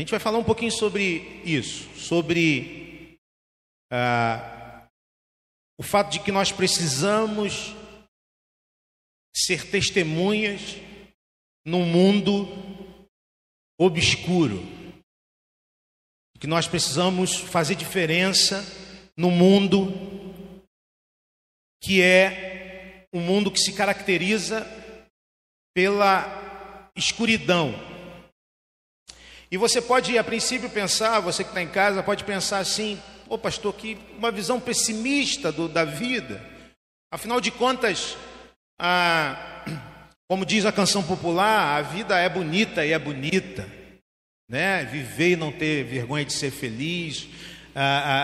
A gente vai falar um pouquinho sobre isso, sobre ah, o fato de que nós precisamos ser testemunhas num mundo obscuro, que nós precisamos fazer diferença no mundo que é um mundo que se caracteriza pela escuridão. E você pode, a princípio, pensar, você que está em casa, pode pensar assim: ô pastor, que uma visão pessimista do, da vida. Afinal de contas, a, como diz a canção popular, a vida é bonita e é bonita né? Viver e não ter vergonha de ser feliz.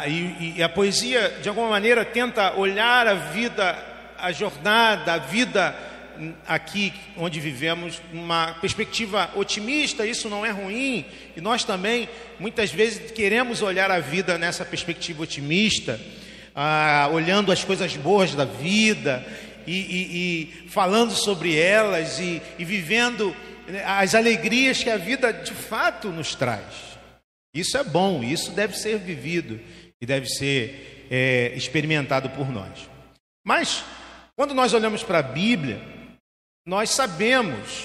E, e, a poesia, de alguma maneira, tenta olhar a vida, a jornada, a vida aqui onde vivemos, uma perspectiva otimista. Isso não é ruim. E nós também, muitas vezes, queremos olhar a vida nessa perspectiva otimista, ah, olhando as coisas boas da vida e, e falando sobre elas e vivendo as alegrias que a vida de fato nos traz. Isso é bom, isso deve ser vivido e deve ser é, experimentado por nós. Mas, quando nós olhamos para a Bíblia, nós sabemos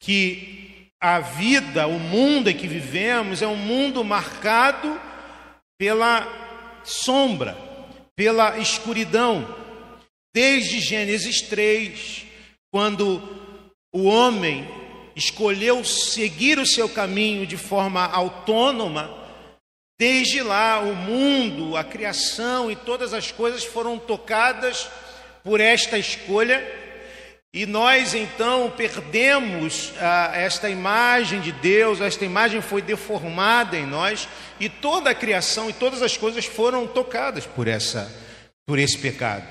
que a vida, o mundo em que vivemos, é um mundo marcado pela sombra, pela escuridão. Desde Gênesis 3, quando o homem escolheu seguir o seu caminho de forma autônoma, desde lá o mundo, a criação e todas as coisas foram tocadas por esta escolha. E nós então perdemos ah, esta imagem de Deus, esta imagem foi deformada em nós, e toda a criação e todas as coisas foram tocadas por essa por esse pecado.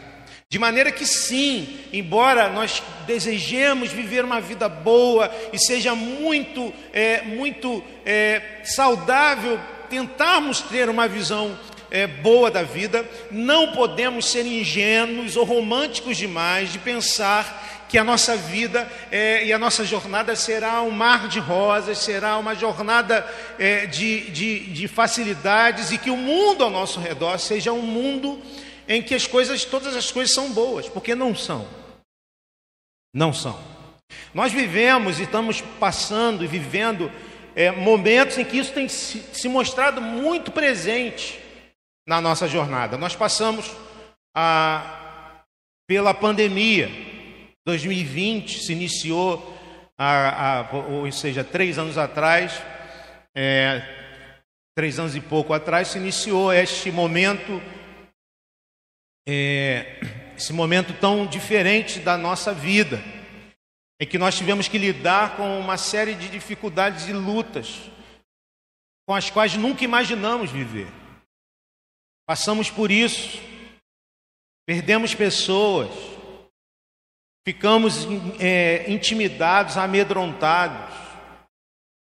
De maneira que, sim, embora nós desejemos viver uma vida boa e seja muito, é, muito é, saudável tentarmos ter uma visão é, boa da vida, não podemos ser ingênuos ou românticos demais de pensar que a nossa vida é, e a nossa jornada será um mar de rosas, será uma jornada é, de, de, de facilidades e que o mundo ao nosso redor seja um mundo em que as coisas, todas as coisas são boas, porque não são. Não são. Nós vivemos e estamos passando e vivendo é, momentos em que isso tem se, mostrado muito presente na nossa jornada. Nós passamos a, pela pandemia. 2020 se iniciou, a, a, ou seja, três anos atrás, é, três anos e pouco atrás, se iniciou este momento é, esse momento tão diferente da nossa vida, em que nós tivemos que lidar com uma série de dificuldades e lutas com as quais nunca imaginamos viver. Passamos por isso, perdemos pessoas, ficamos é, intimidados, amedrontados.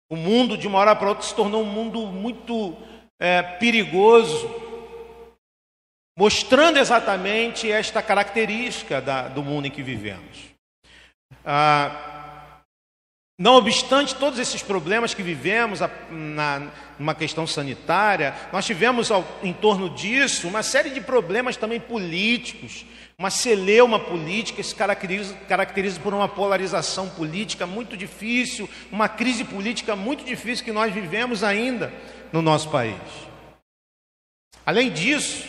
O mundo, de uma hora para outra, se tornou um mundo muito é, perigoso mostrando exatamente esta característica da, do mundo em que vivemos. Ah, não obstante todos esses problemas que vivemos na, numa questão sanitária, nós tivemos ao, em torno disso uma série de problemas também políticos, uma celeuma política se caracteriza, caracteriza por uma polarização política muito difícil, uma crise política muito difícil que nós vivemos ainda no nosso país. Além disso,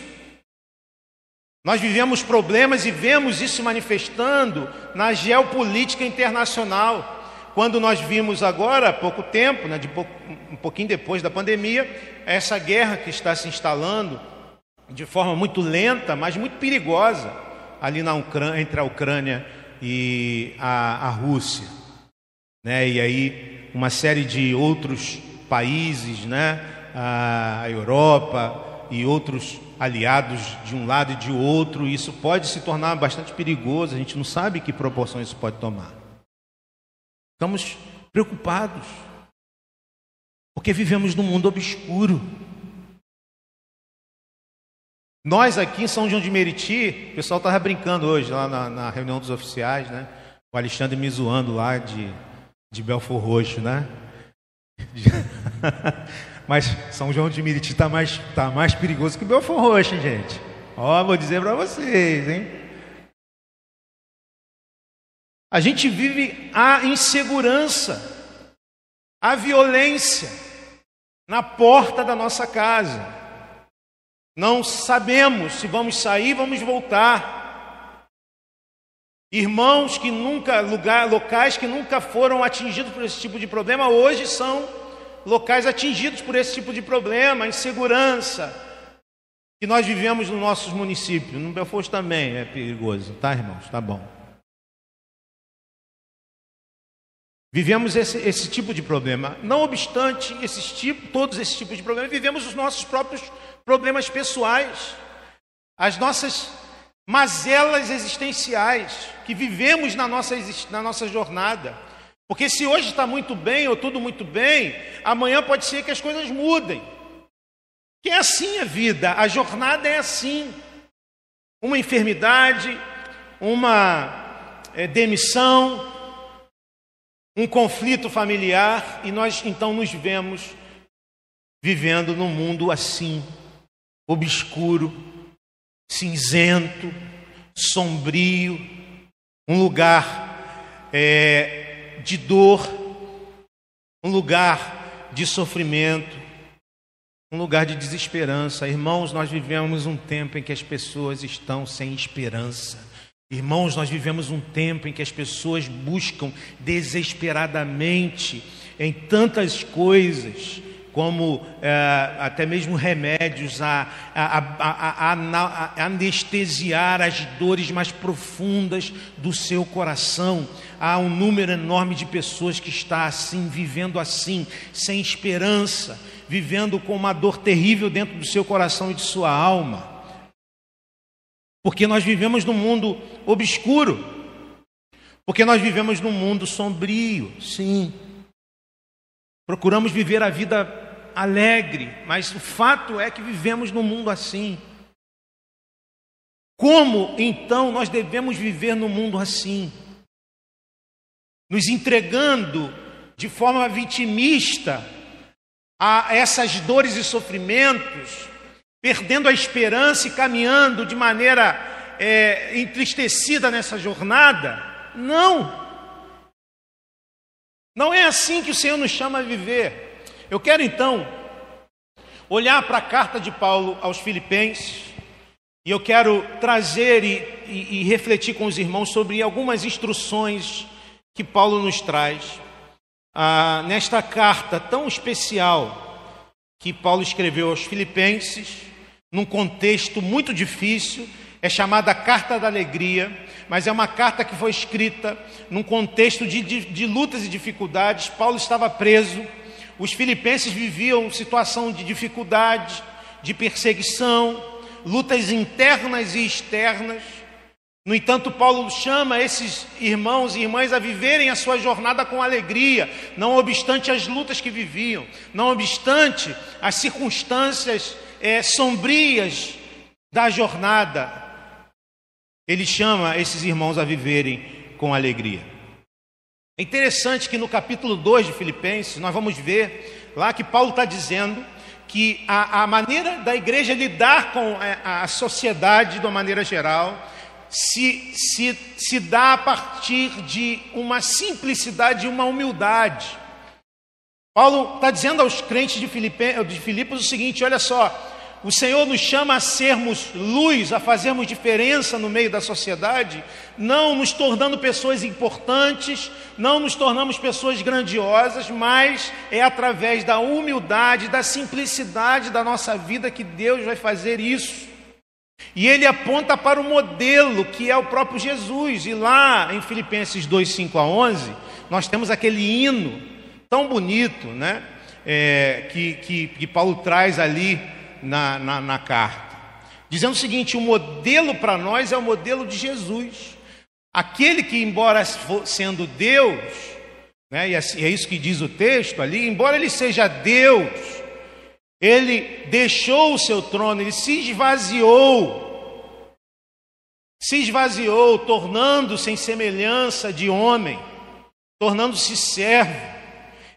nós vivemos problemas e vemos isso manifestando na geopolítica internacional. Quando nós vimos agora, há pouco tempo, né, pouco, um pouquinho depois da pandemia, essa guerra que está se instalando de forma muito lenta, mas muito perigosa, ali na Ucrânia, entre a Ucrânia e a, a Rússia. Né? E aí uma série de outros países, né? a Europa e outros aliados de um lado e de outro, isso pode se tornar bastante perigoso, a gente não sabe que proporções isso pode tomar. Estamos preocupados, porque vivemos num mundo obscuro. Nós aqui em São João de Meriti, o pessoal estava brincando hoje lá na, na, reunião dos oficiais, né? O Alexandre me zoando lá de, de Belfor Roxo, né? Mas São João de Meriti está mais, tá mais perigoso que Belfort Roxo, gente. Ó, vou dizer para vocês, hein? A gente vive a insegurança, a violência na porta da nossa casa. Não sabemos se vamos sair, vamos voltar. Irmãos que nunca, lugar, locais que nunca foram atingidos por esse tipo de problema, hoje são locais atingidos por esse tipo de problema, insegurança, que nós vivemos nos nossos municípios. No Belfort também é perigoso, tá, irmãos? Tá bom. Vivemos esse, esse tipo de problema. Não obstante esses tipo, todos esses tipos de problemas, vivemos os nossos próprios problemas pessoais, as nossas mazelas existenciais que vivemos na nossa, na nossa jornada. Porque se hoje está muito bem ou tudo muito bem, amanhã pode ser que as coisas mudem. Que é assim a vida, a jornada é assim. Uma enfermidade, uma é, demissão, um conflito familiar, e nós então nos vemos vivendo num mundo assim, obscuro, cinzento, sombrio, um lugar é, de dor, um lugar de sofrimento, um lugar de desesperança. Irmãos, nós vivemos um tempo em que as pessoas estão sem esperança. Irmãos, nós vivemos um tempo em que as pessoas buscam desesperadamente em tantas coisas como é, até mesmo remédios a, a, a, a, anestesiar as dores mais profundas do seu coração. Há um número enorme de pessoas que está assim, vivendo assim, sem esperança, vivendo com uma dor terrível dentro do seu coração e de sua alma. Porque nós vivemos num mundo obscuro. Porque nós vivemos num mundo sombrio, sim. Procuramos viver a vida alegre, mas o fato é que vivemos num mundo assim. Como então nós devemos viver num mundo assim? Nos entregando de forma vitimista a essas dores e sofrimentos, perdendo a esperança e caminhando de maneira é, entristecida nessa jornada? Não! Não é assim que o Senhor nos chama a viver. Eu quero então olhar para a carta de Paulo aos Filipenses e eu quero trazer e, e, e, refletir com os irmãos sobre algumas instruções que Paulo nos traz ah, nesta carta tão especial que Paulo escreveu aos Filipenses, num contexto muito difícil, é chamada Carta da Alegria, mas é uma carta que foi escrita num contexto de, de, de lutas e dificuldades. Paulo estava preso os filipenses viviam situação de dificuldade, de perseguição, lutas internas e externas. No entanto, Paulo chama esses irmãos e irmãs a viverem a sua jornada com alegria, não obstante as lutas que viviam, não obstante as circunstâncias é, sombrias da jornada. Ele chama esses irmãos a viverem com alegria. É interessante que no capítulo 2 de Filipenses, nós vamos ver lá que Paulo está dizendo que a, a, maneira da igreja lidar com a, a sociedade de uma maneira geral se, se, se dá a partir de uma simplicidade e uma humildade. Paulo está dizendo aos crentes de, Filipe, de Filipos o seguinte: olha só, o Senhor nos chama a sermos luz, a fazermos diferença no meio da sociedade, não nos tornando pessoas importantes, não nos tornamos pessoas grandiosas, mas é através da humildade, da simplicidade da nossa vida que Deus vai fazer isso. E ele aponta para o modelo que é o próprio Jesus. E lá em Filipenses 2, 5 a 11, nós temos aquele hino tão bonito, né? É, que, que, que Paulo traz ali na, na, na carta, dizendo o seguinte: o modelo para nós é o modelo de Jesus, aquele que, embora sendo Deus, né, e é, é isso que diz o texto ali, embora ele seja Deus, ele deixou o seu trono, ele se esvaziou, se esvaziou, tornando-se em semelhança de homem, tornando-se servo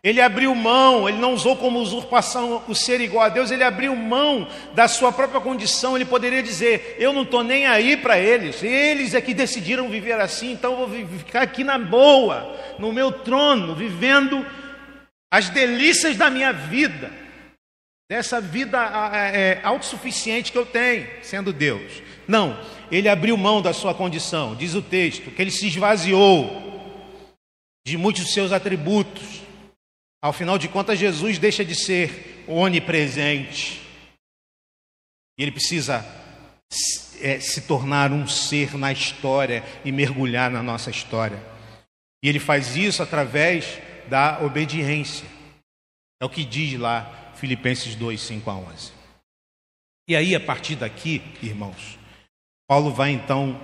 Ele abriu mão, ele não usou como usurpação o ser igual a Deus, ele abriu mão da sua própria condição. Ele poderia dizer: Eu não estou nem aí para eles, eles é que decidiram viver assim, então eu vou ficar aqui na boa, no meu trono, vivendo as delícias da minha vida, dessa vida é, autossuficiente que eu tenho, sendo Deus. Não, ele abriu mão da sua condição, diz o texto, que ele se esvaziou de muitos dos seus atributos ao final de contas, Jesus deixa de ser onipresente. Ele precisa é, se tornar um ser na história e mergulhar na nossa história. E ele faz isso através da obediência. É o que diz lá Filipenses 2, 5 a 11. E aí, a partir daqui, irmãos, Paulo vai então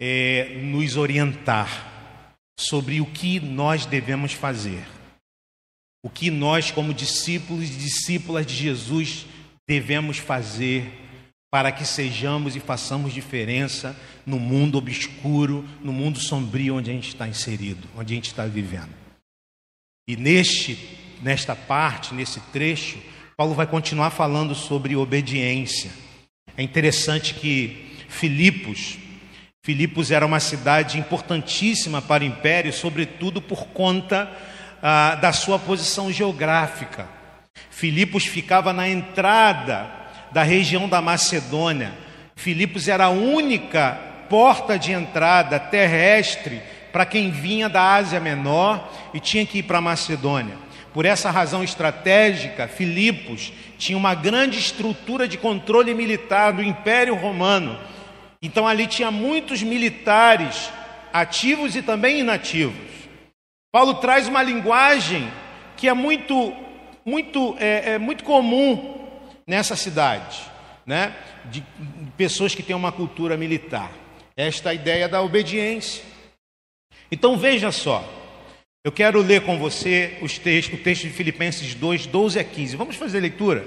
é, nos orientar sobre o que nós devemos fazer o que nós, como discípulos e discípulas de Jesus, devemos fazer para que sejamos e façamos diferença no mundo obscuro, no mundo sombrio onde a gente está inserido, onde a gente está vivendo. E neste, nesta parte, nesse trecho, Paulo vai continuar falando sobre obediência. É interessante que Filipos, Filipos era uma cidade importantíssima para o império, sobretudo por conta ah, da sua posição geográfica. Filipos ficava na entrada da região da Macedônia. Filipos era a única porta de entrada terrestre para quem vinha da Ásia Menor e tinha que ir para a Macedônia. Por essa razão estratégica, Filipos tinha uma grande estrutura de controle militar do Império Romano. Então ali tinha muitos militares ativos e também inativos. Paulo traz uma linguagem que é muito, muito, é, é muito comum nessa cidade, né? De, de pessoas que têm uma cultura militar. Esta é ideia da obediência. Então veja só, eu quero ler com você os textos, o texto de Filipenses 2, 12 a 15. Vamos fazer a leitura?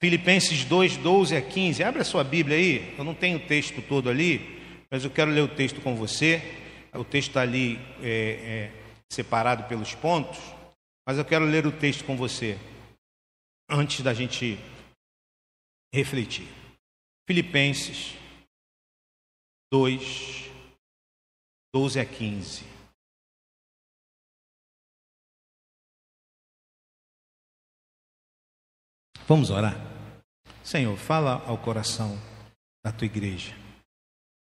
Filipenses 2, 12 a 15. Abre a sua Bíblia aí. Eu não tenho o texto todo ali, mas eu quero ler o texto com você. O texto está ali é, é, separado pelos pontos, mas eu quero ler o texto com você antes da gente refletir. Filipenses 2, 12 a 15. Vamos orar? Senhor, fala ao coração da tua igreja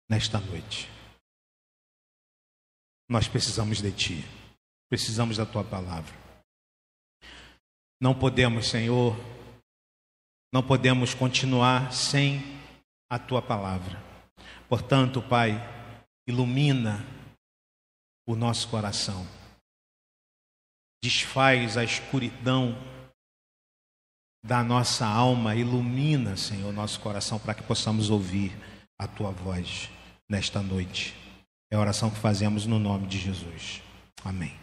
nesta noite. Nós precisamos de ti. Precisamos da tua palavra. Não podemos, Senhor, não podemos continuar sem a tua palavra. Portanto, Pai, ilumina o nosso coração. Desfaz a escuridão da nossa alma, ilumina, Senhor, nosso coração para que possamos ouvir a tua voz nesta noite. É a oração que fazemos no nome de Jesus. Amém.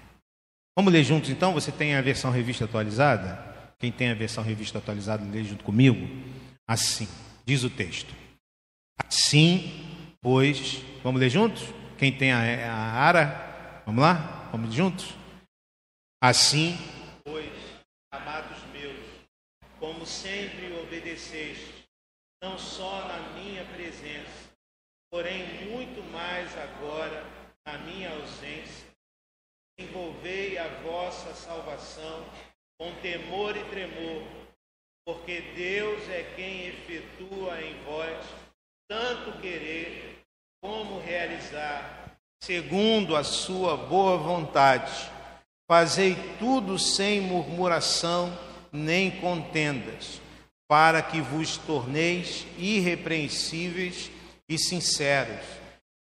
Vamos ler juntos então? Você tem a versão revista atualizada? Quem tem a versão revista atualizada, lê junto comigo. Assim, diz o texto. Assim, pois, vamos ler juntos? Quem tem a, a ara, vamos lá? Vamos juntos? Assim, pois, amados meus, como sempre obedeceste, não só na minha presença, porém muito mais agora na minha ausência, envolvei a vossa salvação com temor e tremor, porque Deus é quem efetua em vós tanto querer como realizar, segundo a sua boa vontade. Fazei tudo sem murmuração nem contendas, para que vos torneis irrepreensíveis e sinceros,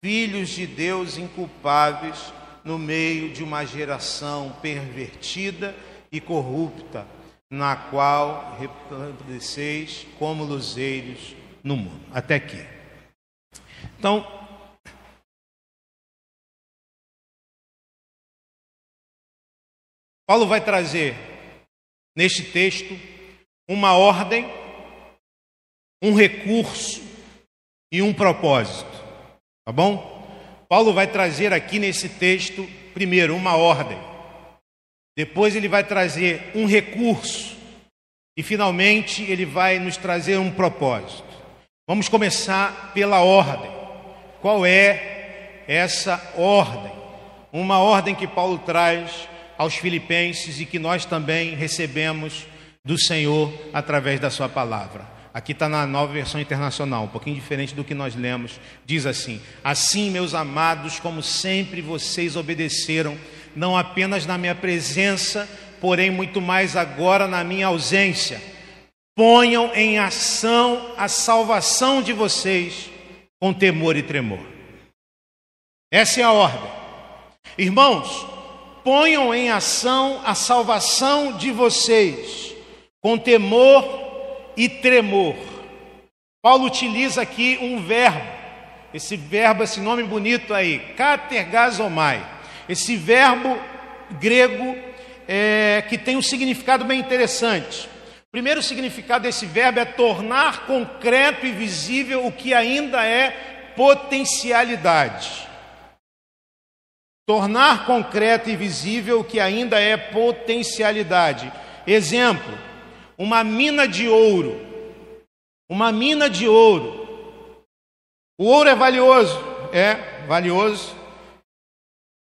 filhos de Deus inculpáveis no meio de uma geração pervertida e corrupta, na qual resplandeceis como luzeiros no mundo. Até aqui. Então, Paulo vai trazer neste texto uma ordem, um recurso e um propósito. Tá bom? Paulo vai trazer aqui nesse texto, primeiro, uma ordem. Depois ele vai trazer um recurso. E finalmente ele vai nos trazer um propósito. Vamos começar pela ordem. Qual é essa ordem? Uma ordem que Paulo traz aos Filipenses e que nós também recebemos do Senhor através da Sua palavra. Aqui está na nova versão internacional, um pouquinho diferente do que nós lemos. Diz assim: Assim, meus amados, como sempre vocês obedeceram, não apenas na minha presença, porém muito mais agora na minha ausência. Ponham em ação a salvação de vocês com temor e tremor. Essa é a ordem. Irmãos, ponham em ação a salvação de vocês com temor e tremor. Paulo utiliza aqui um verbo, esse verbo, esse nome bonito aí, katergazomai. Esse verbo grego é, que tem um significado bem interessante. O primeiro significado desse verbo é tornar concreto e visível o que ainda é potencialidade. Tornar concreto e visível o que ainda é potencialidade. Exemplo: uma mina de ouro. Uma mina de ouro. O ouro é valioso, é valioso.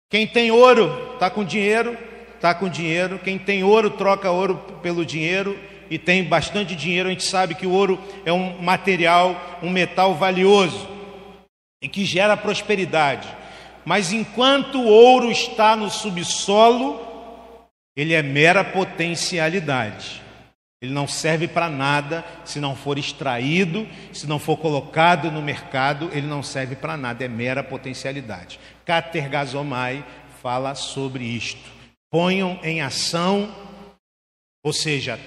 Quem tem ouro está com dinheiro, está com dinheiro. Quem tem ouro troca ouro pelo dinheiro e tem bastante dinheiro. A gente sabe que o ouro é um material, um metal valioso e que gera prosperidade. Mas enquanto o ouro está no subsolo, ele é mera potencialidade. Ele não serve para nada se não for extraído, se não for colocado no mercado, ele não serve para nada, é mera potencialidade. Catergazomai fala sobre isto. Ponham em ação, ou seja,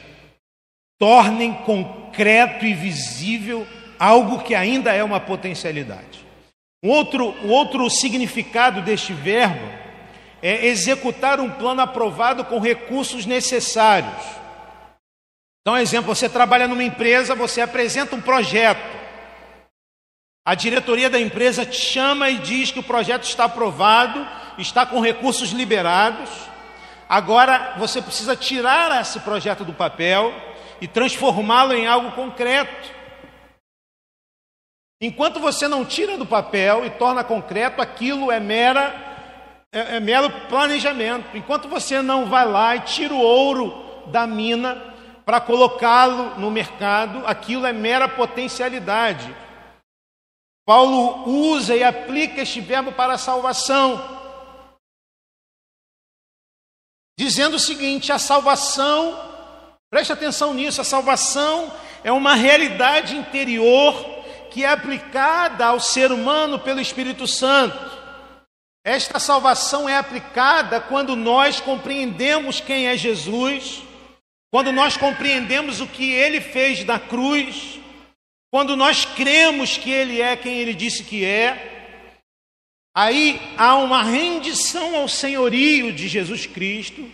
tornem concreto e visível algo que ainda é uma potencialidade. Um outro, um outro significado deste verbo é executar um plano aprovado com recursos necessários. Então, exemplo, você trabalha numa empresa, você apresenta um projeto. A diretoria da empresa te chama e diz que o projeto está aprovado, está com recursos liberados. Agora você precisa tirar esse projeto do papel e transformá-lo em algo concreto. Enquanto você não tira do papel e torna concreto, aquilo é mera é, é mero planejamento. Enquanto você não vai lá e tira o ouro da mina para colocá-lo no mercado, aquilo é mera potencialidade. Paulo usa e aplica este verbo para a salvação, dizendo o seguinte: a salvação, preste atenção nisso, a salvação é uma realidade interior que é aplicada ao ser humano pelo Espírito Santo. Esta salvação é aplicada quando nós compreendemos quem é Jesus, quando nós compreendemos o que ele fez na cruz, quando nós cremos que ele é quem ele disse que é. Aí há uma rendição ao senhorio de Jesus Cristo.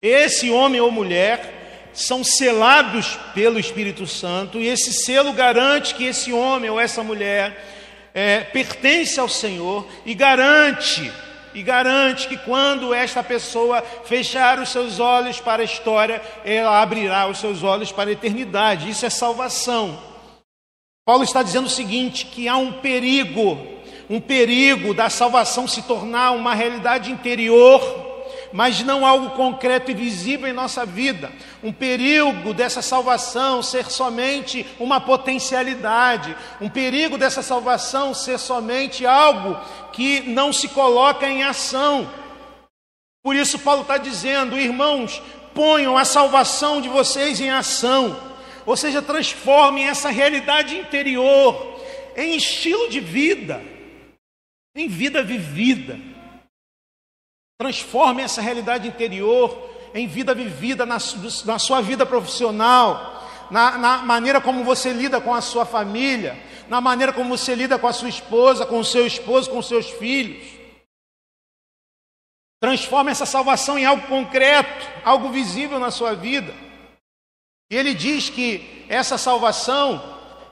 Esse homem ou mulher são selados pelo Espírito Santo, e esse selo garante que esse homem ou essa mulher é, pertence ao Senhor e garante, e garante que quando esta pessoa fechar os seus olhos para a história, ela abrirá os seus olhos para a eternidade. Isso é salvação. Paulo está dizendo o seguinte: que há um perigo, um perigo da salvação se tornar uma realidade interior mas não algo concreto e visível em nossa vida. Um perigo dessa salvação ser somente uma potencialidade, um perigo dessa salvação ser somente algo que não se coloca em ação. Por isso, Paulo está dizendo, irmãos, ponham a salvação de vocês em ação, ou seja, transformem essa realidade interior em estilo de vida, em vida vivida. Transforme essa realidade interior em vida vivida na, na sua vida profissional, na, na, maneira como você lida com a sua família, na maneira como você lida com a sua esposa, com o seu esposo, com os seus filhos. Transforme essa salvação em algo concreto, algo visível na sua vida. E ele diz que essa salvação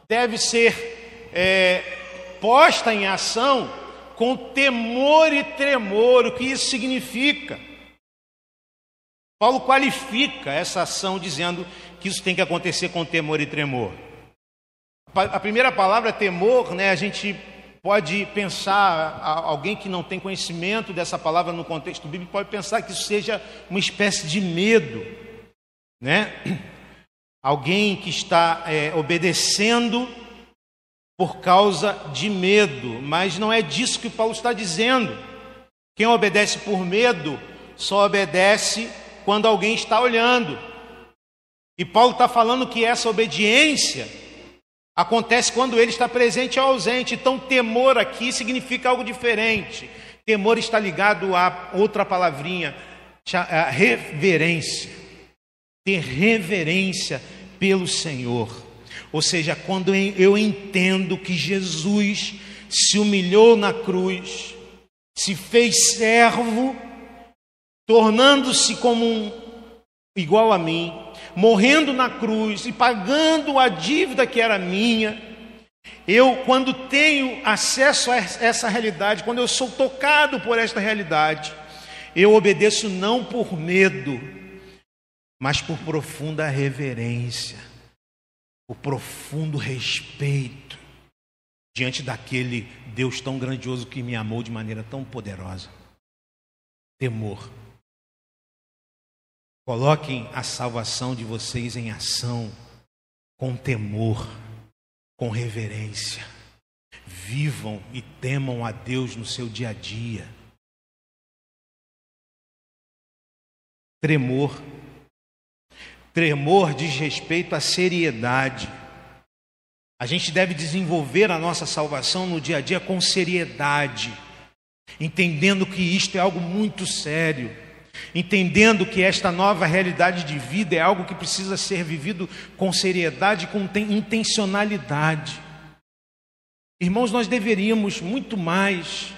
deve ser é, posta em ação com temor e tremor. O que isso significa? Paulo qualifica essa ação dizendo que isso tem que acontecer com temor e tremor. A primeira palavra temor, né, a gente pode pensar, alguém que não tem conhecimento dessa palavra no contexto bíblico pode pensar que isso seja uma espécie de medo, né? Alguém que está é, obedecendo por causa de medo, mas não é disso que Paulo está dizendo. Quem obedece por medo só obedece quando alguém está olhando. E Paulo está falando que essa obediência acontece quando ele está presente ou ausente. Então, temor aqui significa algo diferente. Temor está ligado a outra palavrinha, a reverência. Ter reverência pelo Senhor. Ou seja, quando eu entendo que Jesus se humilhou na cruz, se fez servo, tornando-se como um igual a mim, morrendo na cruz e pagando a dívida que era minha. Eu, quando tenho acesso a essa realidade, quando eu sou tocado por esta realidade, eu obedeço não por medo, mas por profunda reverência, por profundo respeito diante daquele Deus tão grandioso que me amou de maneira tão poderosa. Temor. Coloquem a salvação de vocês em ação com temor, com reverência. Vivam e temam a Deus no seu dia a dia. Tremor. Tremor diz respeito à seriedade. A gente deve desenvolver a nossa salvação no dia a dia com seriedade, entendendo que isto é algo muito sério entendendo que esta nova realidade de vida é algo que precisa ser vivido com seriedade, com intencionalidade. Irmãos, nós deveríamos muito mais,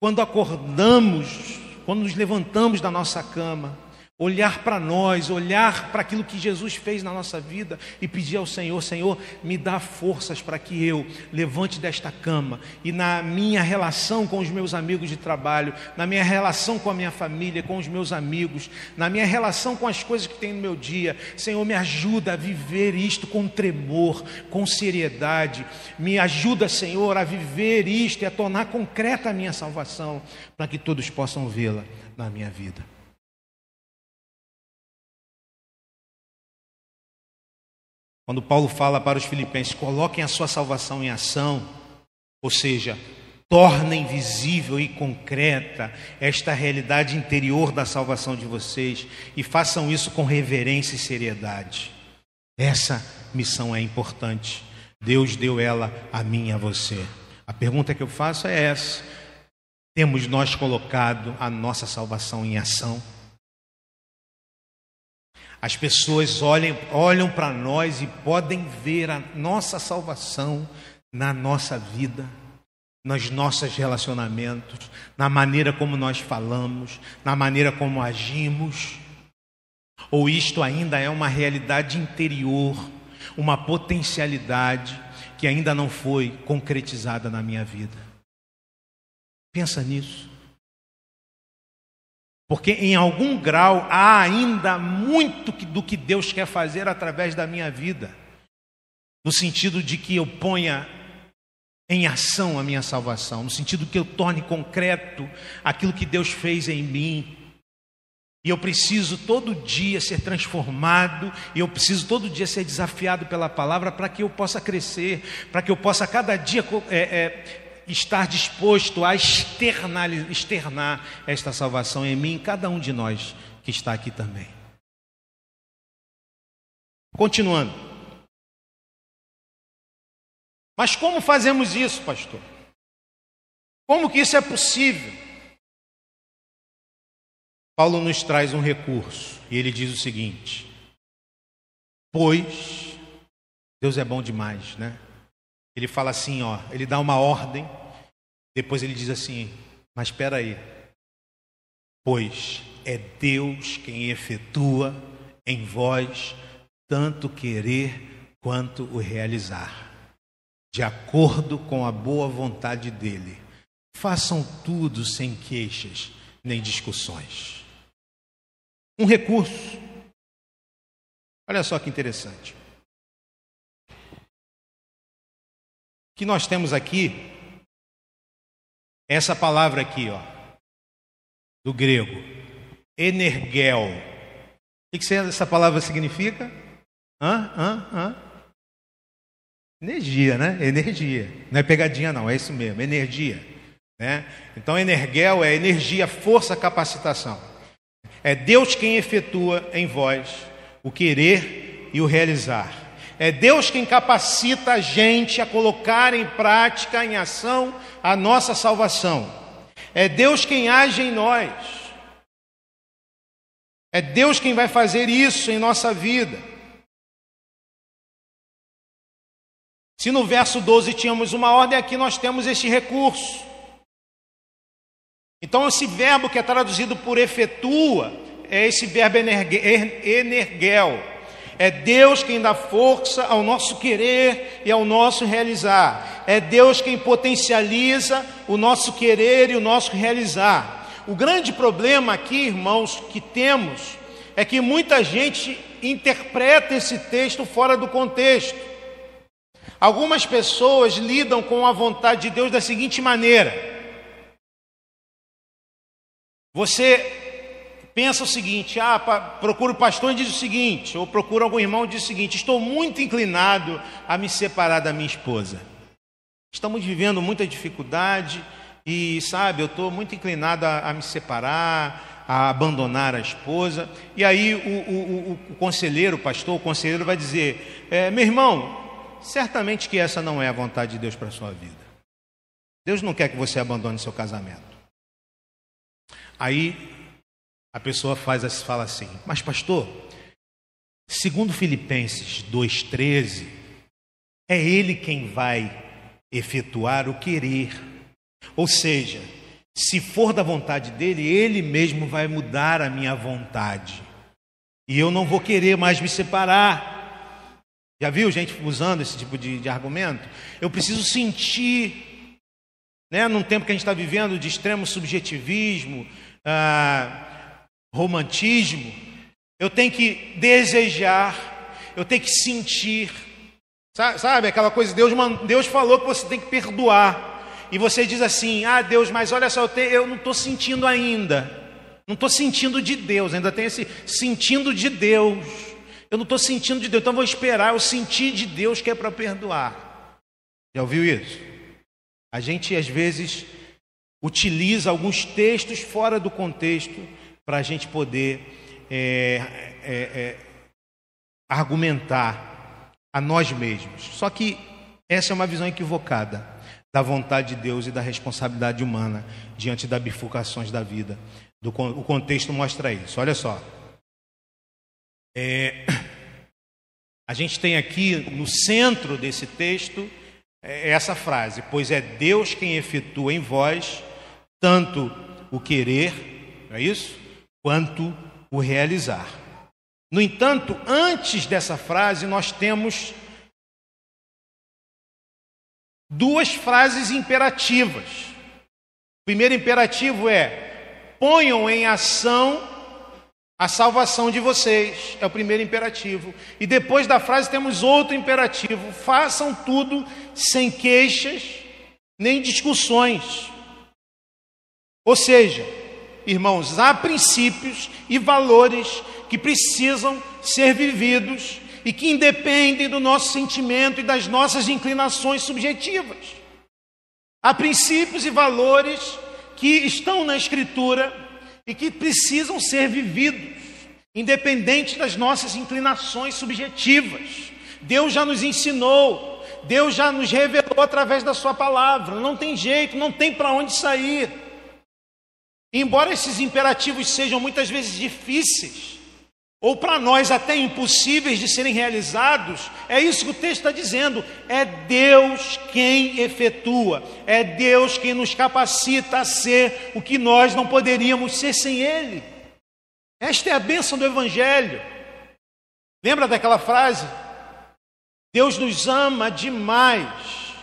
quando acordamos, quando nos levantamos da nossa cama, olhar para nós, olhar para aquilo que Jesus fez na nossa vida e pedir ao Senhor: Senhor, me dá forças para que eu levante desta cama e na minha relação com os meus amigos de trabalho, na minha relação com a minha família, com os meus amigos, na minha relação com as coisas que tem no meu dia, Senhor, me ajuda a viver isto com tremor, com seriedade, me ajuda, Senhor, a viver isto e a tornar concreta a minha salvação, para que todos possam vê-la na minha vida. Quando Paulo fala para os filipenses, coloquem a sua salvação em ação, ou seja, tornem visível e concreta esta realidade interior da salvação de vocês e façam isso com reverência e seriedade. Essa missão é importante. Deus deu ela a mim e a você. A pergunta que eu faço é essa: temos nós colocado a nossa salvação em ação? As pessoas olham, olham para nós e podem ver a nossa salvação na nossa vida, nos nossos relacionamentos, na maneira como nós falamos, na maneira como agimos. Ou isto ainda é uma realidade interior, uma potencialidade que ainda não foi concretizada na minha vida. Pensa nisso. Porque em algum grau há ainda muito do que Deus quer fazer através da minha vida, no sentido de que eu ponha em ação a minha salvação, no sentido que eu torne concreto aquilo que Deus fez em mim. E eu preciso todo dia ser transformado, e eu preciso todo dia ser desafiado pela palavra para que eu possa crescer, para que eu possa cada dia é, é, estar disposto a externar, externar esta salvação em mim, cada um de nós que está aqui também. Continuando. Mas como fazemos isso, pastor? Como que isso é possível? Paulo nos traz um recurso e ele diz o seguinte: Pois Deus é bom demais, né? Ele fala assim, ó, ele dá uma ordem, depois ele diz assim: "Mas espera aí. Pois é Deus quem efetua em vós tanto querer quanto o realizar, de acordo com a boa vontade dele. Façam tudo sem queixas nem discussões." um recurso. Olha só que interessante. Que nós temos aqui, essa palavra aqui, ó, do grego, energel. O que essa palavra significa? Hã? Hã? Hã? Energia, né? Energia. Não é pegadinha, não, é isso mesmo, energia. Né? Então, energel é energia, força, capacitação. É Deus quem efetua em vós o querer e o realizar. É Deus quem capacita a gente a colocar em prática, em ação, a nossa salvação. É Deus quem age em nós. É Deus quem vai fazer isso em nossa vida. Se no verso 12 tínhamos uma ordem, aqui nós temos este recurso. Então, esse verbo que é traduzido por efetua, é esse verbo energel. É Deus quem dá força ao nosso querer e ao nosso realizar. É Deus quem potencializa o nosso querer e o nosso realizar. O grande problema aqui, irmãos, que temos é que muita gente interpreta esse texto fora do contexto. Algumas pessoas lidam com a vontade de Deus da seguinte maneira: você pensa o seguinte: ah, procura o pastor e diz o seguinte, ou procura algum irmão e diz o seguinte: estou muito inclinado a me separar da minha esposa. Estamos vivendo muita dificuldade e, sabe, eu estou muito inclinado a, a, me separar, a abandonar a esposa. E aí o, o, o, o conselheiro, o pastor, o conselheiro vai dizer: é, meu irmão, certamente que essa não é a vontade de Deus para a sua vida. Deus não quer que você abandone seu casamento. Aí a pessoa faz fala assim: "Mas pastor, segundo Filipenses 2:13, é ele quem vai efetuar o querer. Ou seja, se for da vontade dele, ele mesmo vai mudar a minha vontade. E eu não vou querer mais me separar. Já viu gente usando esse tipo de, de argumento? Eu preciso sentir, né, num tempo que a gente está vivendo de extremo subjetivismo, ah, romantismo, eu tenho que desejar, eu tenho que sentir. Sabe, aquela coisa, Deus, Deus falou que você tem que perdoar. E você diz assim: Ah, Deus, mas olha só, eu, te, eu não estou sentindo ainda. Não estou sentindo de Deus, ainda tem esse sentindo de Deus. Eu não estou sentindo de Deus, então vou esperar eu sentir de Deus que é para perdoar. Já ouviu isso? A gente às vezes utiliza alguns textos fora do contexto para a gente poder é, é, é, argumentar a nós mesmos. Só que essa é uma visão equivocada da vontade de Deus e da responsabilidade humana diante das bifurcações da vida. Do, o contexto mostra isso. Olha só. É, a gente tem aqui no centro desse texto é, essa frase: Pois é Deus quem efetua em vós tanto o querer, não é isso? Quanto o realizar. No entanto, antes dessa frase, nós temos duas frases imperativas. O primeiro imperativo é: ponham em ação a salvação de vocês. É o primeiro imperativo. E depois da frase temos outro imperativo: façam tudo sem queixas nem discussões. Ou seja, Irmãos, há princípios e valores que precisam ser vividos e que independem do nosso sentimento e das nossas inclinações subjetivas. Há princípios e valores que estão na Escritura e que precisam ser vividos, independente das nossas inclinações subjetivas. Deus já nos ensinou, Deus já nos revelou através da Sua palavra. Não tem jeito, não tem para onde sair. Embora esses imperativos sejam muitas vezes difíceis, ou para nós até impossíveis de serem realizados, é isso que o texto está dizendo: é Deus quem efetua, é Deus quem nos capacita a ser o que nós não poderíamos ser sem Ele. Esta é a bênção do Evangelho. Lembra daquela frase? Deus nos ama demais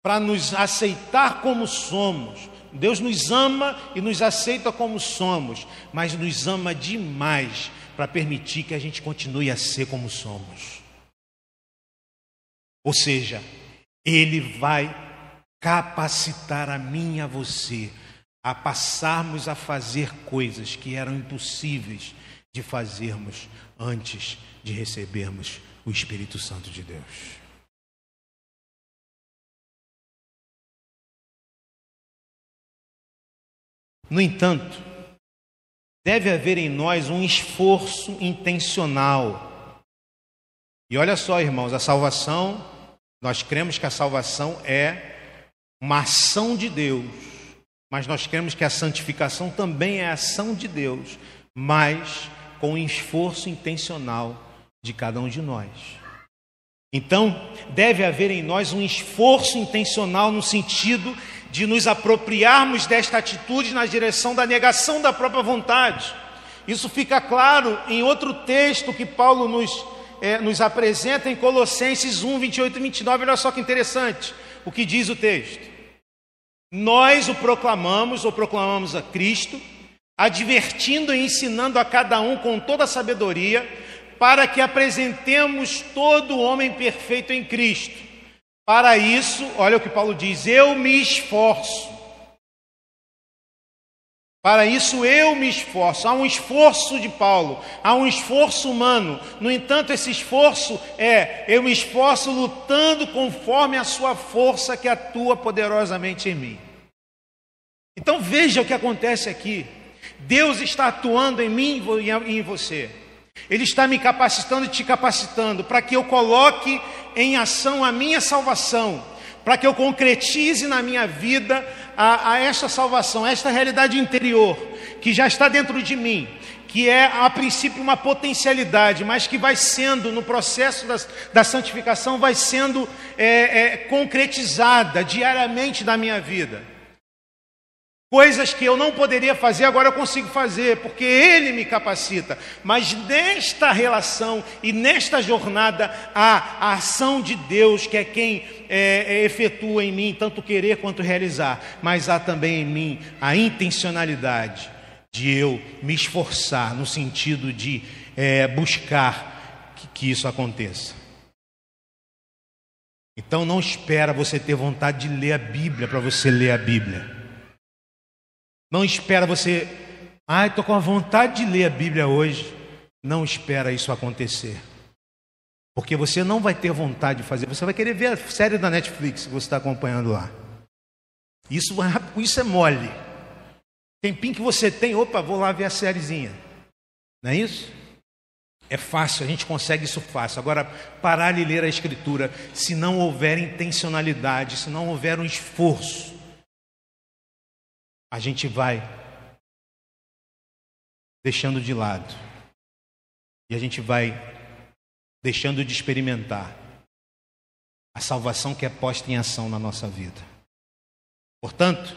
para nos aceitar como somos, Deus nos ama e nos aceita como somos, mas nos ama demais para permitir que a gente continue a ser como somos. Ou seja, Ele vai capacitar a mim e a você a passarmos a fazer coisas que eram impossíveis de fazermos antes de recebermos o Espírito Santo de Deus. No entanto, deve haver em nós um esforço intencional. E olha só, irmãos, a salvação, nós cremos que a salvação é uma ação de Deus, mas nós cremos que a santificação também é ação de Deus, mas com um esforço intencional de cada um de nós. Então, deve haver em nós um esforço intencional no sentido de nos apropriarmos desta atitude na direção da negação da própria vontade. Isso fica claro em outro texto que Paulo nos, é, nos apresenta em Colossenses 1, 28 e 29. Olha só que interessante o que diz o texto. Nós o proclamamos, ou proclamamos a Cristo, advertindo e ensinando a cada um com toda a sabedoria, para que apresentemos todo o homem perfeito em Cristo. Para isso, olha o que Paulo diz: eu me esforço. Para isso eu me esforço. Há um esforço de Paulo, há um esforço humano. No entanto, esse esforço é eu me esforço lutando conforme a sua força que atua poderosamente em mim. Então veja o que acontece aqui. Deus está atuando em mim e em você. Ele está me capacitando e te capacitando para que eu coloque em ação a minha salvação, para que eu concretize na minha vida a, a esta salvação, esta realidade interior que já está dentro de mim, que é a princípio uma potencialidade, mas que vai sendo, no processo das, da santificação, vai sendo é, é, concretizada diariamente na minha vida. Coisas que eu não poderia fazer, agora eu consigo fazer, porque Ele me capacita. Mas nesta relação e nesta jornada, há a ação de Deus, que é quem é, é, efetua em mim tanto querer quanto realizar. Mas há também em mim a intencionalidade de eu me esforçar, no sentido de é, buscar que, que isso aconteça. Então não espera você ter vontade de ler a Bíblia para você ler a Bíblia. Não espera você, ai, estou com a vontade de ler a Bíblia hoje. Não espera isso acontecer. Porque você não vai ter vontade de fazer, você vai querer ver a série da Netflix que você está acompanhando lá. Isso, é isso é mole. Tempinho que você tem, opa, vou lá ver a sériezinha. Não é isso? É fácil, a gente consegue isso fácil. Agora, parar de ler a Escritura, se não houver intencionalidade, se não houver um esforço, a gente vai deixando de lado. E a gente vai deixando de experimentar a salvação que é posta em ação na nossa vida. Portanto,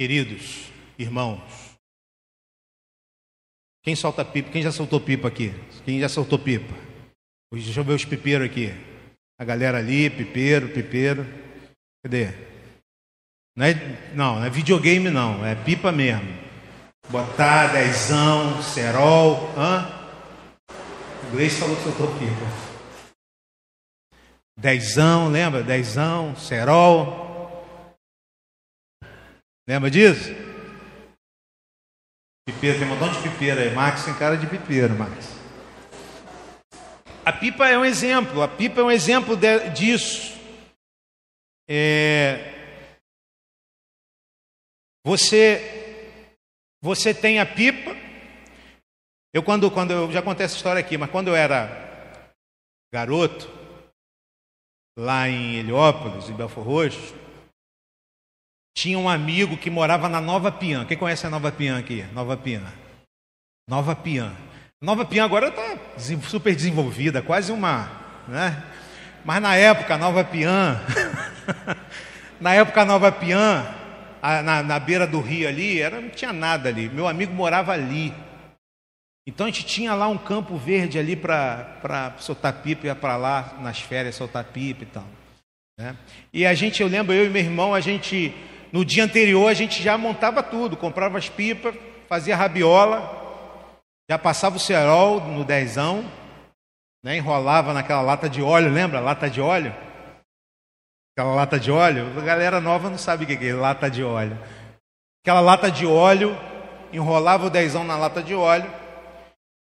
queridos irmãos, quem solta pipa? Quem já soltou pipa aqui? Quem já soltou pipa? Deixa eu ver os pipeiros aqui. A galera ali, pipeiro, pipeiro. Cadê? Não é, não, não é videogame não, é pipa mesmo. Botar dezão, cerol, hã? O Gleice falou que soltou pipa. Dezão, lembra? Dezão, cerol. Lembra disso? Pipeiro, tem um montão de pipeiro aí. Max tem cara de pipeiro, Max. A pipa é um exemplo, a pipa é um exemplo de, disso. É, você você tem a pipa. Eu quando quando eu já contei essa história aqui, mas quando eu era garoto lá em Heliópolis, em Belfor Roxo, tinha um amigo que morava na Nova Piã. Quem conhece a Nova Piã aqui? Nova Piã. Nova Piã. Nova Piã agora está super desenvolvida, quase uma, né? Mas na época Nova Piã, na época Nova Piã, na, na beira do rio ali, era, não tinha nada ali. Meu amigo morava ali. Então a gente tinha lá um campo verde ali para soltar pipa, ia para lá nas férias soltar pipa e tal. Né? E a gente, eu lembro, eu e meu irmão, a gente no dia anterior a gente já montava tudo, comprava as pipas, fazia rabiola, já passava o cerol no dezão, né, enrolava naquela lata de óleo, lembra? Lata de óleo? Aquela lata de óleo, a galera nova não sabe o que é lata de óleo. Aquela lata de óleo, enrolava o dezão na lata de óleo,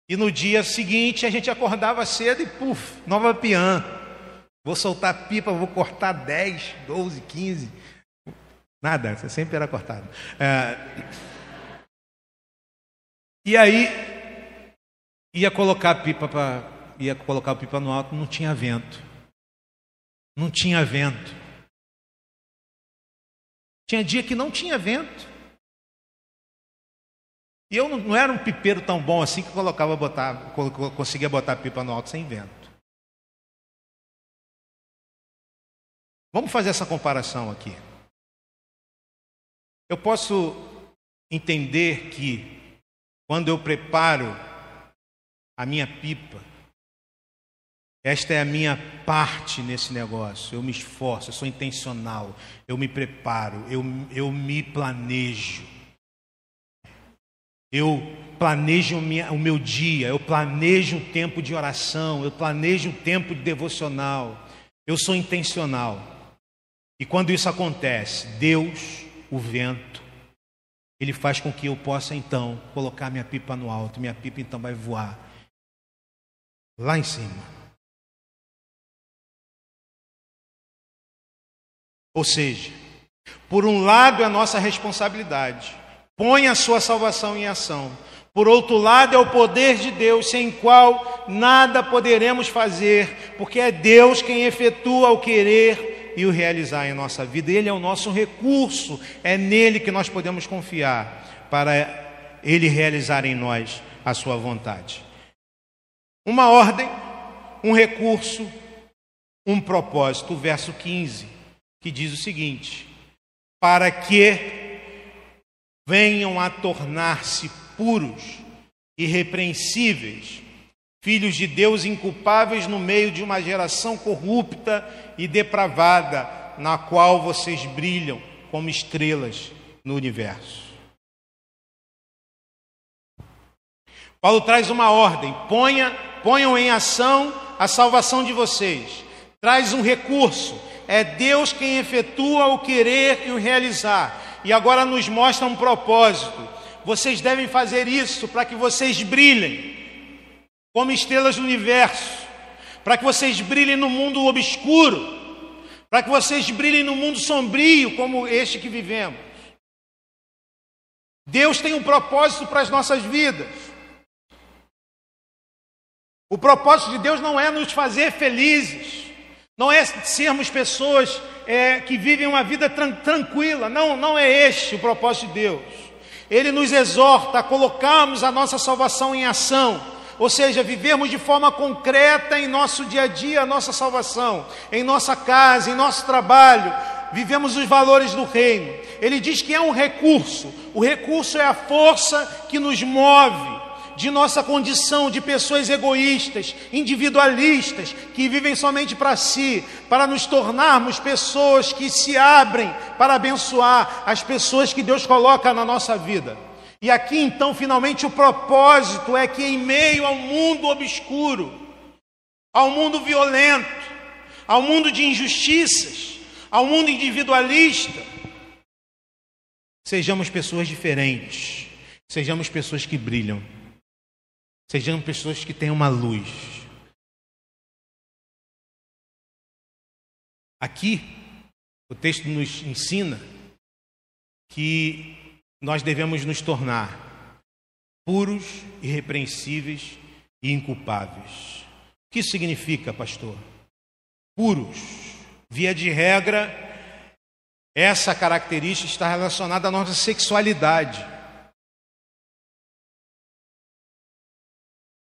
e no dia seguinte a gente acordava cedo e puf, nova piã. Vou soltar pipa, vou cortar 10, 12, 15. Nada, você sempre era cortado. É... E aí ia colocar a pipa para ia colocar a pipa no alto, não tinha vento. Não tinha vento. Tinha dia que não tinha vento. E eu não, não era um pipeiro tão bom assim que colocava botar, conseguia botar pipa no alto sem vento. Vamos fazer essa comparação aqui. Eu posso entender que quando eu preparo a minha pipa, esta é a minha parte nesse negócio. Eu me esforço, eu sou intencional, eu me preparo, eu, eu me planejo. Eu planejo o meu dia, eu planejo o tempo de oração, eu planejo o tempo de devocional. Eu sou intencional. E quando isso acontece, Deus, o vento, ele faz com que eu possa então colocar minha pipa no alto, minha pipa então vai voar lá em cima. Ou seja, por um lado é a nossa responsabilidade, põe a sua salvação em ação. Por outro lado, é o poder de Deus, sem qual nada poderemos fazer, porque é Deus quem efetua o querer e o realizar em nossa vida. Ele é o nosso recurso, é nele que nós podemos confiar para ele realizar em nós a sua vontade. Uma ordem, um recurso, um propósito. Verso 15 que diz o seguinte: para que venham a tornar-se puros, irrepreensíveis, filhos de Deus inculpáveis no meio de uma geração corrupta e depravada, na qual vocês brilham como estrelas no universo. Paulo traz uma ordem: ponha, ponham em ação a salvação de vocês. Traz um recurso, é Deus quem efetua o querer e o realizar. E agora nos mostra um propósito. Vocês devem fazer isso para que vocês brilhem como estrelas do universo, para que vocês brilhem no mundo obscuro, para que vocês brilhem no mundo sombrio como este que vivemos. Deus tem um propósito para as nossas vidas. O propósito de Deus não é nos fazer felizes. Não é sermos pessoas é, que vivem uma vida tran tranquila. Não, não é este o propósito de Deus. Ele nos exorta a colocarmos a nossa salvação em ação, ou seja, vivermos de forma concreta em nosso dia a dia a nossa salvação, em nossa casa, em nosso trabalho, vivemos os valores do reino. Ele diz que é um recurso, o recurso é a força que nos move de nossa condição de pessoas egoístas, individualistas, que vivem somente para si, para nos tornarmos pessoas que se abrem para abençoar as pessoas que Deus coloca na nossa vida. E aqui então, finalmente, o propósito é que, em meio ao mundo obscuro, ao mundo violento, ao mundo de injustiças, ao mundo individualista, sejamos pessoas diferentes, sejamos pessoas que brilham. Sejamos pessoas que têm uma luz. Aqui, o texto nos ensina que nós devemos nos tornar puros, irrepreensíveis e inculpáveis. O que significa, pastor? Puros. Via de regra, essa característica está relacionada à nossa sexualidade.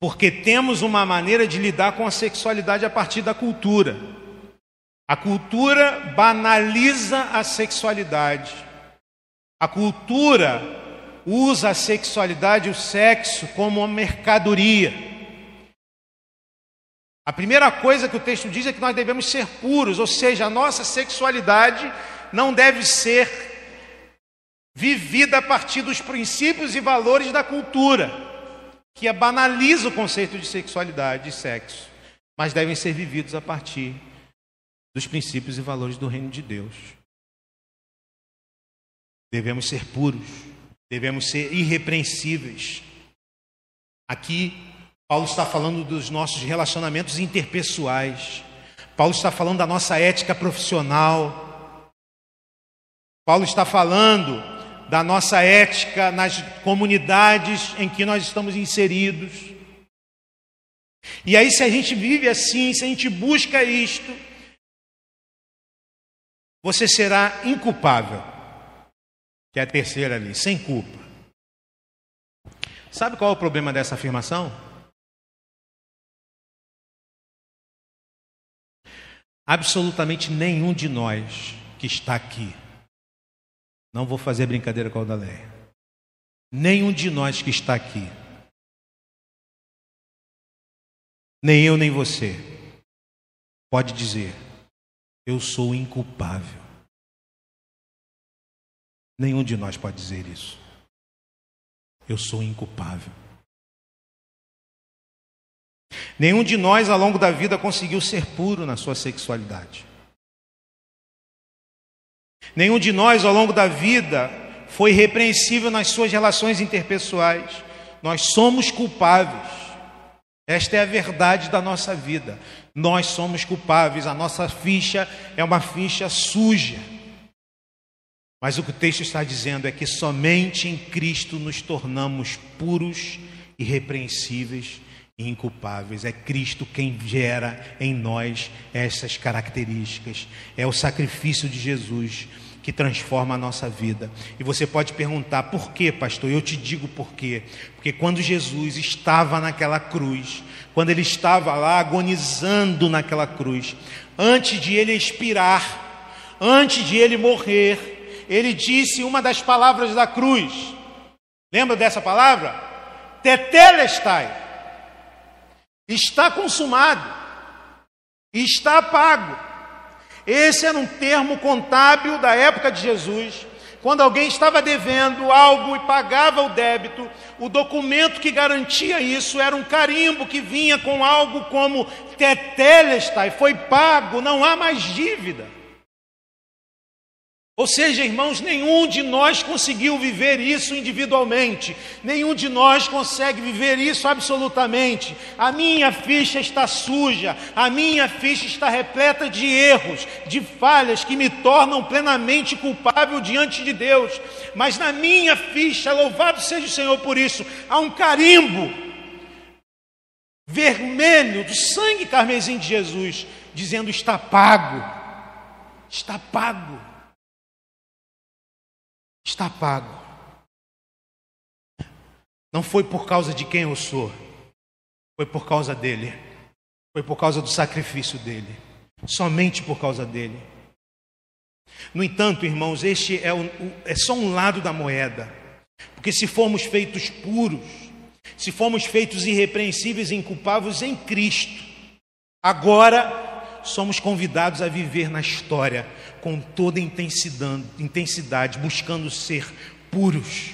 Porque temos uma maneira de lidar com a sexualidade a partir da cultura. A cultura banaliza a sexualidade. A cultura usa a sexualidade, o sexo, como uma mercadoria. A primeira coisa que o texto diz é que nós devemos ser puros, ou seja, a nossa sexualidade não deve ser vivida a partir dos princípios e valores da cultura, que banaliza o conceito de sexualidade e sexo, mas devem ser vividos a partir dos princípios e valores do reino de Deus. Devemos ser puros, devemos ser irrepreensíveis. Aqui, Paulo está falando dos nossos relacionamentos interpessoais. Paulo está falando da nossa ética profissional. Paulo está falando da nossa ética nas comunidades em que nós estamos inseridos. E aí, se a gente vive assim, se a gente busca isto, você será inculpável, que é a terceira ali, sem culpa. Sabe qual é o problema dessa afirmação? Absolutamente nenhum de nós que está aqui, não vou fazer brincadeira com a Odaleia, nenhum de nós que está aqui, nem eu nem você, pode dizer, eu sou inculpável. Nenhum de nós pode dizer isso. Eu sou inculpável. Nenhum de nós ao longo da vida conseguiu ser puro na sua sexualidade. Nenhum de nós ao longo da vida foi repreensível nas suas relações interpessoais. Nós somos culpáveis. Esta é a verdade da nossa vida. Nós somos culpáveis, a nossa ficha é uma ficha suja. Mas o que o texto está dizendo é que somente em Cristo nos tornamos puros, irrepreensíveis inculpáveis. É Cristo quem gera em nós essas características. É o sacrifício de Jesus que transforma a nossa vida. E você pode perguntar, por quê, pastor? Eu te digo por quê. Porque quando Jesus estava naquela cruz, quando ele estava lá agonizando naquela cruz, antes de ele expirar, antes de ele morrer, ele disse uma das palavras da cruz. Lembra dessa palavra? Tetelestai. Está consumado. Está pago. Esse era um termo contábil da época de Jesus. Quando alguém estava devendo algo e pagava o débito, o documento que garantia isso era um carimbo que vinha com algo como tetelestai, foi pago, não há mais dívida. Ou seja, irmãos, nenhum de nós conseguiu viver isso individualmente, nenhum de nós consegue viver isso absolutamente. A minha ficha está suja, a minha ficha está repleta de erros, de falhas que me tornam plenamente culpável diante de Deus. Mas na minha ficha, louvado seja o Senhor por isso, há um carimbo vermelho do sangue carmesim de Jesus, dizendo: está pago, está pago está pago. Não foi por causa de quem eu sou, foi por causa dele, foi por causa do sacrifício dele, somente por causa dele. No entanto, irmãos, este é, o, é só um lado da moeda, porque se formos feitos puros, se formos feitos irrepreensíveis e inculpáveis em Cristo, agora somos convidados a viver na história com toda intensidade, intensidade, buscando ser puros,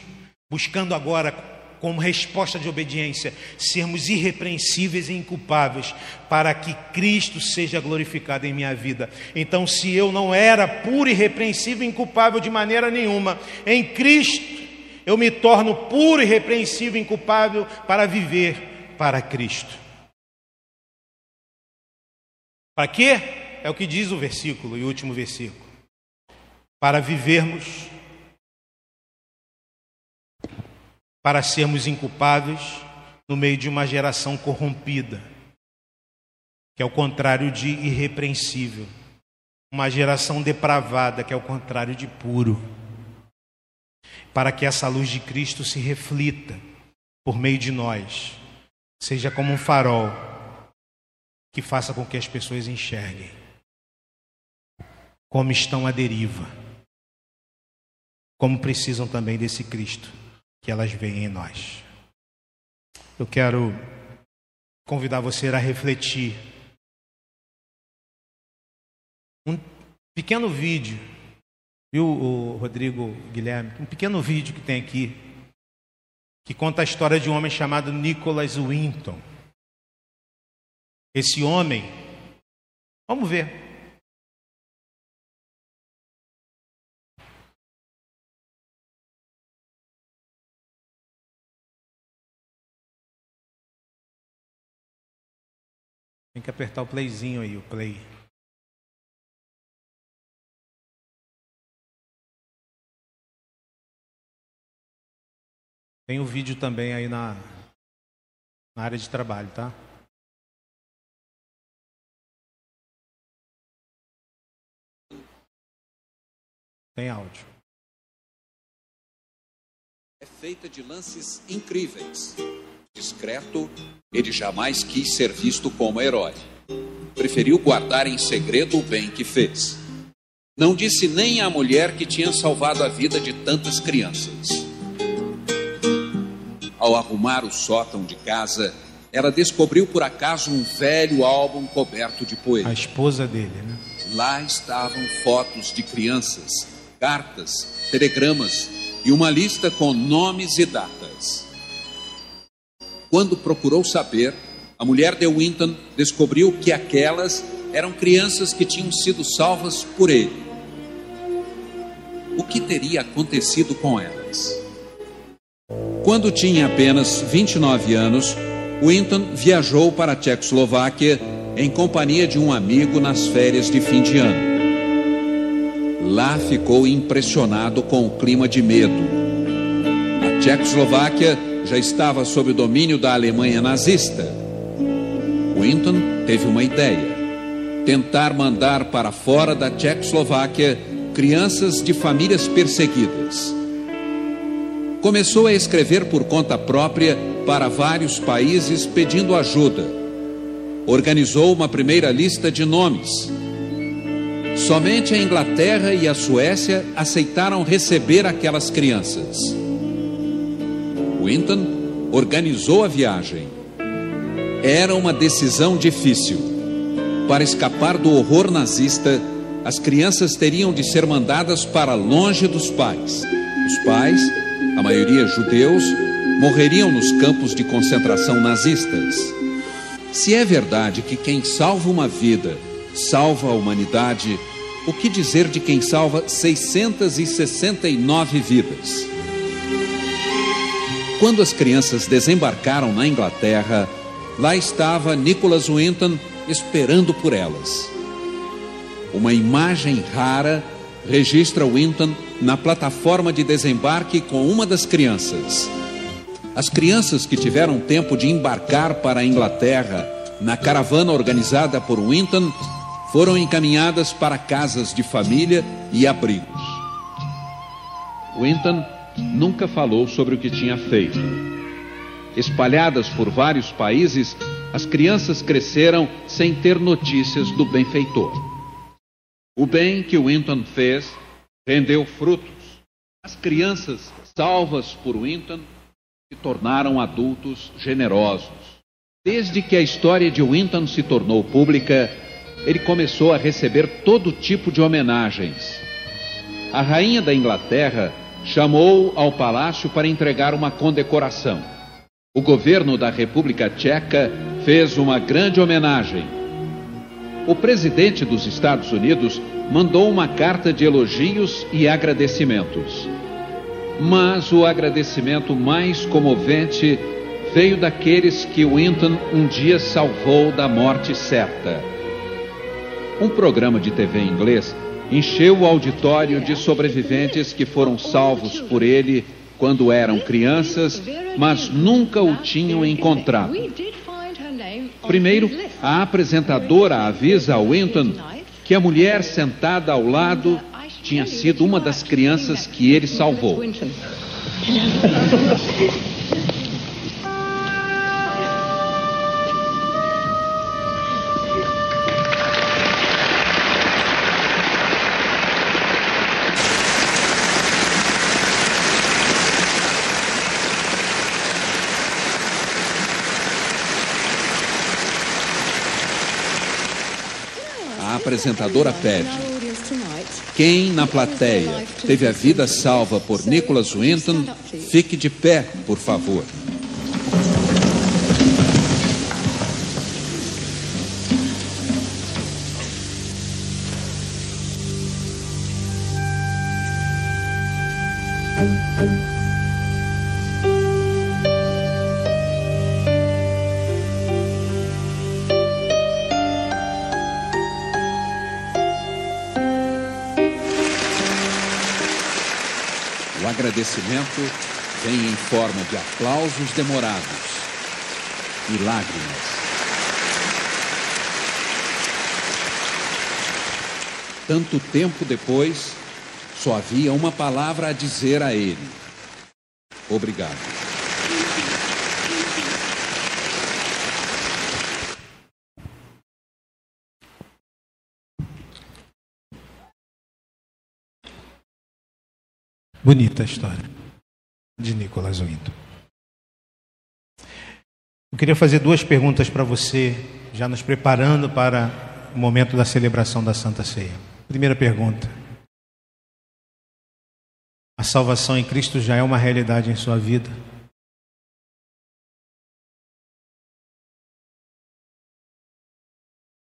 buscando agora, como resposta de obediência, sermos irrepreensíveis e inculpáveis, para que Cristo seja glorificado em minha vida. Então, se eu não era puro, irrepreensível e inculpável de maneira nenhuma, em Cristo eu me torno puro, irrepreensível e inculpável para viver para Cristo. Para quê? É o que diz o versículo e o último versículo. Para vivermos, para sermos inculpáveis no meio de uma geração corrompida, que é o contrário de irrepreensível, uma geração depravada, que é o contrário de puro, para que essa luz de Cristo se reflita por meio de nós, seja como um farol que faça com que as pessoas enxerguem como estão à deriva, como precisam também desse Cristo que elas veem em nós. Eu quero convidar você a refletir. Um pequeno vídeo Viu, o Rodrigo Guilherme? Um pequeno vídeo que tem aqui, que conta a história de um homem chamado Nicholas Winton. Esse homem, vamos ver. Tem que apertar o playzinho aí, o play. Tem o vídeo também aí na, na área de trabalho, tá? Tem áudio. É feita de lances incríveis. Discreto, ele jamais quis ser visto como herói. Preferiu guardar em segredo o bem que fez. Não disse nem à mulher que tinha salvado a vida de tantas crianças. Ao arrumar o sótão de casa, ela descobriu por acaso um velho álbum coberto de poeira. A esposa dele, né? Lá estavam fotos de crianças, cartas, telegramas e uma lista com nomes e datas. Quando procurou saber, a mulher de Winton descobriu que aquelas eram crianças que tinham sido salvas por ele. O que teria acontecido com elas? Quando tinha apenas 29 anos, Winton viajou para a Tchecoslováquia em companhia de um amigo nas férias de fim de ano. Lá ficou impressionado com o clima de medo. A Tchecoslováquia já estava sob o domínio da Alemanha nazista. Winton teve uma ideia: tentar mandar para fora da Tchecoslováquia crianças de famílias perseguidas. Começou a escrever por conta própria para vários países pedindo ajuda. Organizou uma primeira lista de nomes. Somente a Inglaterra e a Suécia aceitaram receber aquelas crianças. Winton organizou a viagem. Era uma decisão difícil. Para escapar do horror nazista, as crianças teriam de ser mandadas para longe dos pais. Os pais, a maioria judeus, morreriam nos campos de concentração nazistas. Se é verdade que quem salva uma vida salva a humanidade, o que dizer de quem salva 669 vidas? Quando as crianças desembarcaram na Inglaterra, lá estava Nicholas Winton esperando por elas. Uma imagem rara registra Winton na plataforma de desembarque com uma das crianças. As crianças que tiveram tempo de embarcar para a Inglaterra na caravana organizada por Winton foram encaminhadas para casas de família e abrigos. Winton nunca falou sobre o que tinha feito. Espalhadas por vários países, as crianças cresceram sem ter notícias do benfeitor. O bem que Winton fez rendeu frutos. As crianças salvas por Winton se tornaram adultos generosos. Desde que a história de Winton se tornou pública, ele começou a receber todo tipo de homenagens. A rainha da Inglaterra chamou ao palácio para entregar uma condecoração. O governo da República Tcheca fez uma grande homenagem. O presidente dos Estados Unidos mandou uma carta de elogios e agradecimentos. Mas o agradecimento mais comovente veio daqueles que Winton um dia salvou da morte certa. Um programa de TV inglês encheu o auditório de sobreviventes que foram salvos por ele quando eram crianças, mas nunca o tinham encontrado. Primeiro, a apresentadora avisa a Winton que a mulher sentada ao lado tinha sido uma das crianças que ele salvou. apresentadora pede: Quem na plateia teve a vida salva por Nicholas Winton, fique de pé, por favor. Forma de aplausos demorados e lágrimas. Tanto tempo depois, só havia uma palavra a dizer a ele: Obrigado. Bonita a história de Nicolas Winton. Eu queria fazer duas perguntas para você, já nos preparando para o momento da celebração da Santa Ceia. Primeira pergunta: A salvação em Cristo já é uma realidade em sua vida?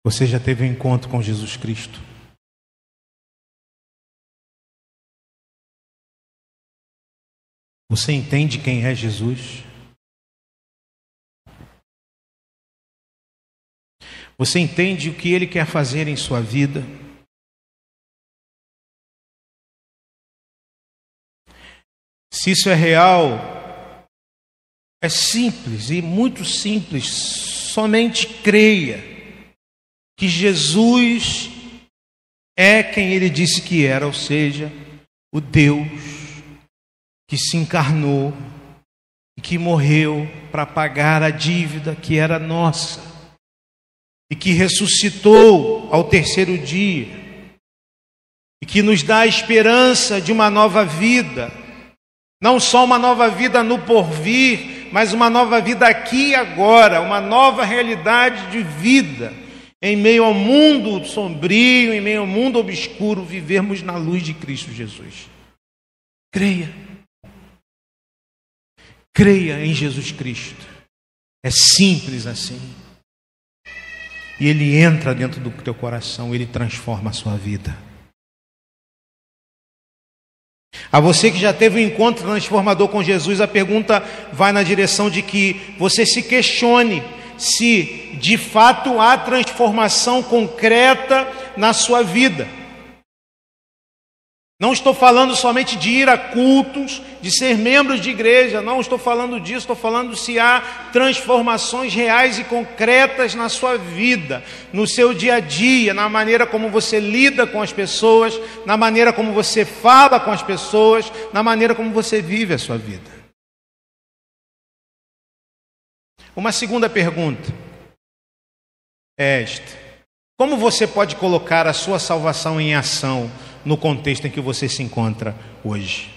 Você já teve um encontro com Jesus Cristo? Você entende quem é Jesus? Você entende o que ele quer fazer em sua vida? Se isso é real, é simples e muito simples. Somente creia que Jesus é quem ele disse que era, ou seja, o Deus que se encarnou e que morreu para pagar a dívida que era nossa e que ressuscitou ao terceiro dia e que nos dá a esperança de uma nova vida, não só uma nova vida no porvir, mas uma nova vida aqui e agora, uma nova realidade de vida. Em meio ao mundo sombrio, em meio ao mundo obscuro, vivermos na luz de Cristo Jesus. Creia. Creia em Jesus Cristo. É simples assim. E ele entra dentro do teu coração, ele transforma a sua vida. A você que já teve um encontro transformador com Jesus, a pergunta vai na direção de que você se questione se de fato há transformação concreta na sua vida. Não estou falando somente de ir a cultos, de ser membros de igreja, não estou falando disso, estou falando se há transformações reais e concretas na sua vida, no seu dia a dia, na maneira como você lida com as pessoas, na maneira como você fala com as pessoas, na maneira como você vive a sua vida. Uma segunda pergunta é esta: Como você pode colocar a sua salvação em ação? No contexto em que você se encontra hoje.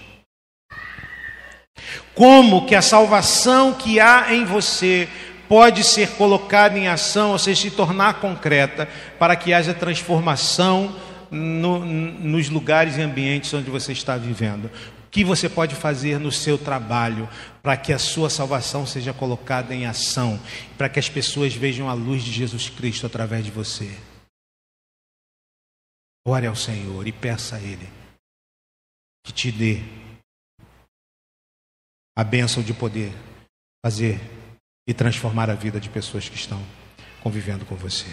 Como que a salvação que há em você pode ser colocada em ação, ou seja, se tornar concreta, para que haja transformação no, nos lugares e ambientes onde você está vivendo. O que você pode fazer no seu trabalho para que a sua salvação seja colocada em ação, para que as pessoas vejam a luz de Jesus Cristo através de você? Ore ao Senhor e peça a Ele que te dê a bênção de poder fazer e transformar a vida de pessoas que estão convivendo com você.